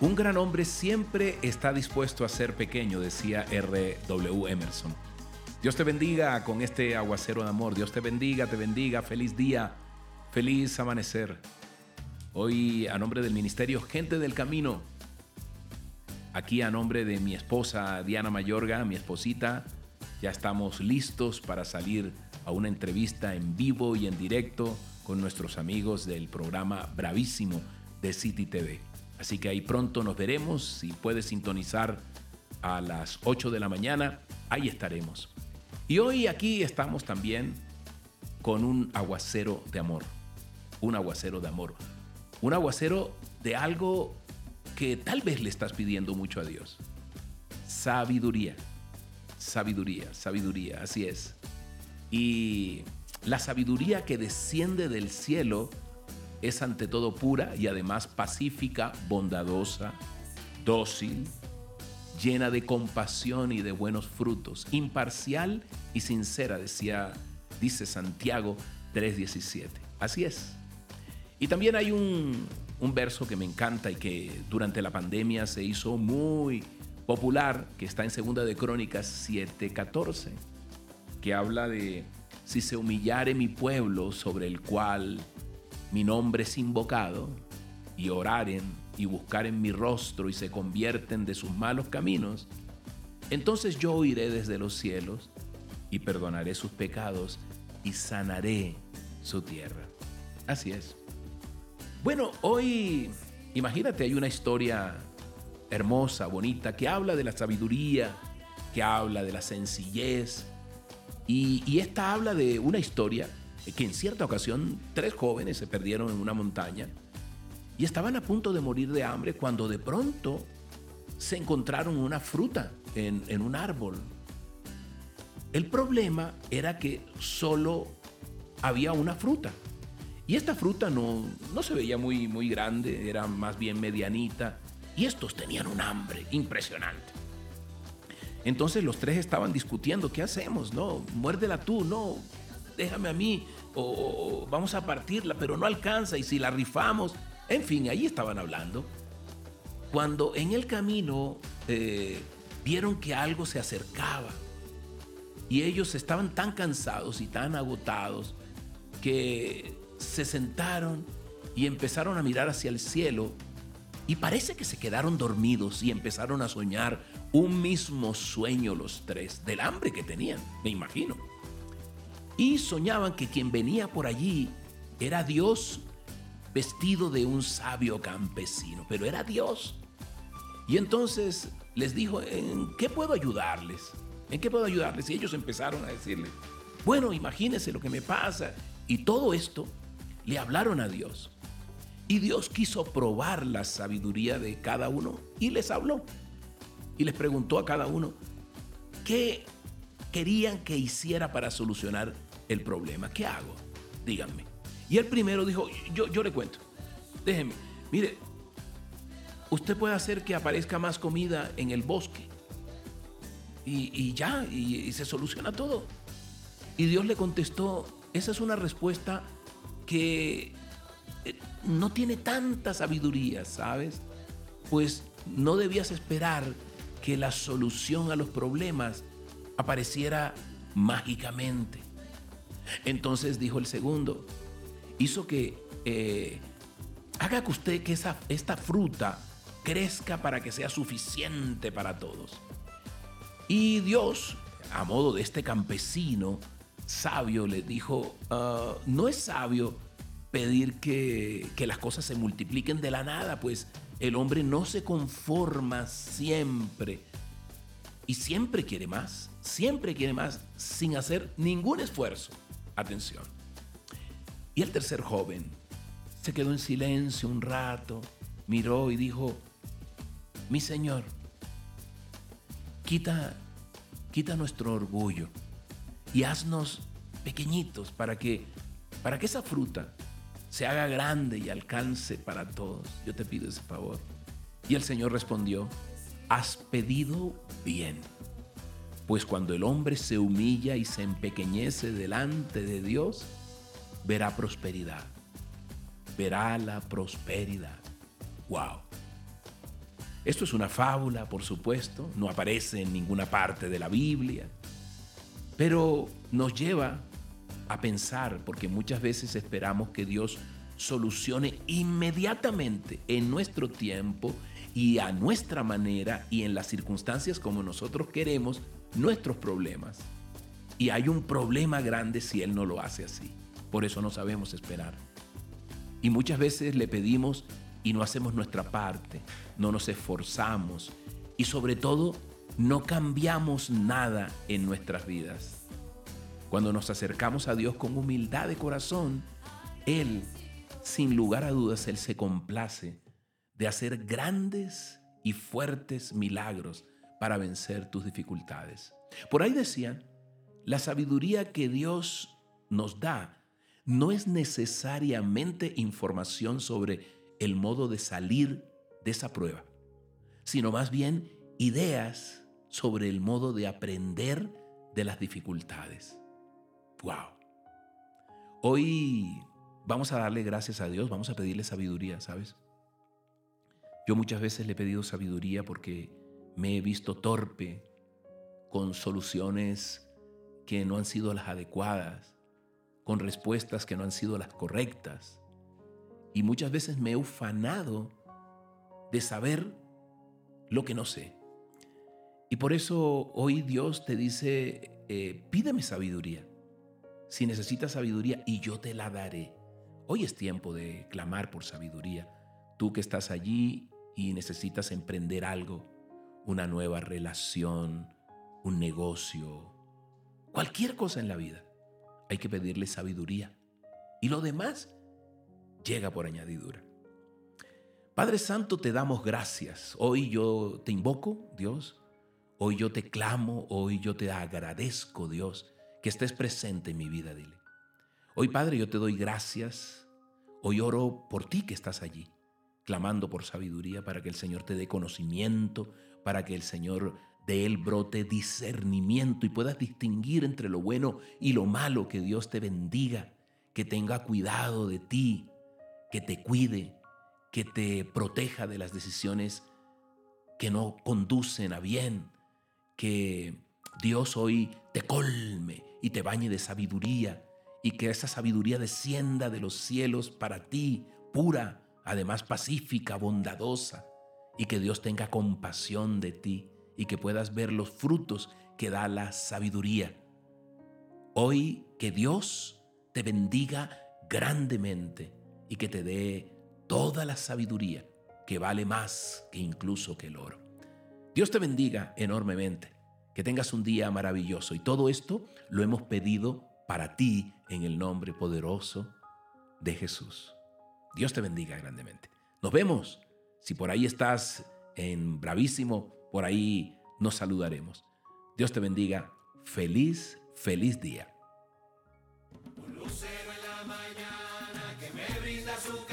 Un gran hombre siempre está dispuesto a ser pequeño, decía R.W. Emerson. Dios te bendiga con este aguacero de amor. Dios te bendiga, te bendiga. Feliz día, feliz amanecer. Hoy a nombre del Ministerio Gente del Camino, aquí a nombre de mi esposa Diana Mayorga, mi esposita, ya estamos listos para salir a una entrevista en vivo y en directo con nuestros amigos del programa Bravísimo de City TV. Así que ahí pronto nos veremos. Si puedes sintonizar a las 8 de la mañana, ahí estaremos. Y hoy aquí estamos también con un aguacero de amor. Un aguacero de amor. Un aguacero de algo que tal vez le estás pidiendo mucho a Dios. Sabiduría. Sabiduría, sabiduría, así es. Y la sabiduría que desciende del cielo es ante todo pura y además pacífica, bondadosa, dócil, llena de compasión y de buenos frutos, imparcial y sincera, decía, dice Santiago 3:17. Así es. Y también hay un, un verso que me encanta y que durante la pandemia se hizo muy popular, que está en Segunda de Crónicas 7:14, que habla de si se humillare mi pueblo sobre el cual mi nombre es invocado, y oraren y buscaren mi rostro y se convierten de sus malos caminos, entonces yo oiré desde los cielos y perdonaré sus pecados y sanaré su tierra. Así es. Bueno, hoy imagínate, hay una historia hermosa, bonita, que habla de la sabiduría, que habla de la sencillez. Y, y esta habla de una historia que en cierta ocasión tres jóvenes se perdieron en una montaña y estaban a punto de morir de hambre cuando de pronto se encontraron una fruta en, en un árbol. El problema era que solo había una fruta. Y esta fruta no, no se veía muy, muy grande, era más bien medianita. Y estos tenían un hambre impresionante. Entonces los tres estaban discutiendo, ¿qué hacemos? No, muérdela tú, no, déjame a mí, o, vamos a partirla, pero no alcanza, y si la rifamos, en fin, ahí estaban hablando. Cuando en el camino eh, vieron que algo se acercaba, y ellos estaban tan cansados y tan agotados que se sentaron y empezaron a mirar hacia el cielo y parece que se quedaron dormidos y empezaron a soñar un mismo sueño los tres, del hambre que tenían, me imagino y soñaban que quien venía por allí era Dios vestido de un sabio campesino, pero era Dios. Y entonces les dijo, ¿en qué puedo ayudarles? ¿En qué puedo ayudarles? Y ellos empezaron a decirle, bueno, imagínense lo que me pasa. Y todo esto le hablaron a Dios. Y Dios quiso probar la sabiduría de cada uno y les habló. Y les preguntó a cada uno, ¿qué querían que hiciera para solucionar el problema. ¿Qué hago? Díganme. Y el primero dijo, yo, yo le cuento. Déjenme. Mire, usted puede hacer que aparezca más comida en el bosque. Y, ya, y, se soluciona todo. Y Dios le contestó, esa es una respuesta que eh, no tiene tanta sabiduría, ¿sabes? Pues no debías esperar que la solución a los problemas apareciera mágicamente. Entonces dijo el segundo, hizo que eh, haga que usted que esa, esta fruta crezca para que sea suficiente para todos. Y Dios, a modo de este campesino sabio, le dijo, ah, no es sabio pedir que, que las cosas se multipliquen de la nada, pues el hombre no se conforma siempre y siempre quiere más, siempre quiere más sin hacer ningún esfuerzo. Atención. Y el tercer joven se quedó en silencio un rato, miró y dijo, mi Señor, quita, quita nuestro orgullo y haznos pequeñitos para que, para que esa fruta se haga grande y alcance para todos. Yo te pido ese favor. Y el Señor respondió, has pedido bien pues cuando el hombre se humilla y se empequeñece delante de Dios, verá prosperidad. Verá la prosperidad. ¡Wow! Esto es una fábula, por supuesto, no aparece en ninguna parte de la Biblia, pero nos lleva a pensar, porque muchas veces esperamos que Dios solucione inmediatamente en nuestro tiempo y a nuestra manera y en las circunstancias como nosotros queremos nuestros problemas. Y hay un problema grande si Él no lo hace así. Por eso no sabemos esperar. Y muchas veces le pedimos y no hacemos nuestra parte, no nos esforzamos y sobre todo no cambiamos nada en nuestras vidas. Cuando nos acercamos a Dios con humildad de corazón, Él, sin lugar a dudas, Él se complace de hacer grandes y fuertes milagros para vencer tus dificultades. Por ahí decían, la sabiduría que Dios nos da no es necesariamente información sobre el modo de salir de esa prueba, sino más bien ideas sobre el modo de aprender de las dificultades. ¡Wow! Hoy vamos a darle gracias a Dios, vamos a pedirle sabiduría, ¿sabes? Yo muchas veces le he pedido sabiduría porque me he visto torpe con soluciones que no han sido las adecuadas, con respuestas que no han sido las correctas. Y muchas veces me he ufanado de saber lo que no sé. Y por eso hoy Dios te dice, eh, pídeme sabiduría. Si necesitas sabiduría y yo te la daré. Hoy es tiempo de clamar por sabiduría. Tú que estás allí y necesitas emprender algo, una nueva relación, un negocio, cualquier cosa en la vida, hay que pedirle sabiduría. Y lo demás llega por añadidura. Padre Santo, te damos gracias. Hoy yo te invoco, Dios. Hoy yo te clamo, hoy yo te agradezco, Dios, que estés presente en mi vida, dile. Hoy, Padre, yo te doy gracias. Hoy oro por ti que estás allí, clamando por sabiduría para que el Señor te dé conocimiento, para que el Señor de él brote discernimiento y puedas distinguir entre lo bueno y lo malo. Que Dios te bendiga, que tenga cuidado de ti, que te cuide, que te proteja de las decisiones que no conducen a bien, que Dios hoy te colme y te bañe de sabiduría y que esa sabiduría descienda de los cielos para ti, pura, además pacífica, bondadosa, y que Dios tenga compasión de ti y que puedas ver los frutos que da la sabiduría. Hoy que Dios te bendiga grandemente y que te dé toda la sabiduría que vale más que incluso que el oro. Dios te bendiga enormemente, que tengas un día maravilloso y todo esto lo hemos pedido para ti en el nombre poderoso de Jesús. Dios te bendiga grandemente. Nos vemos. Si por ahí estás en Bravísimo, por ahí nos saludaremos. Dios te bendiga. Feliz, feliz día. Un lucero en la mañana que me brinda su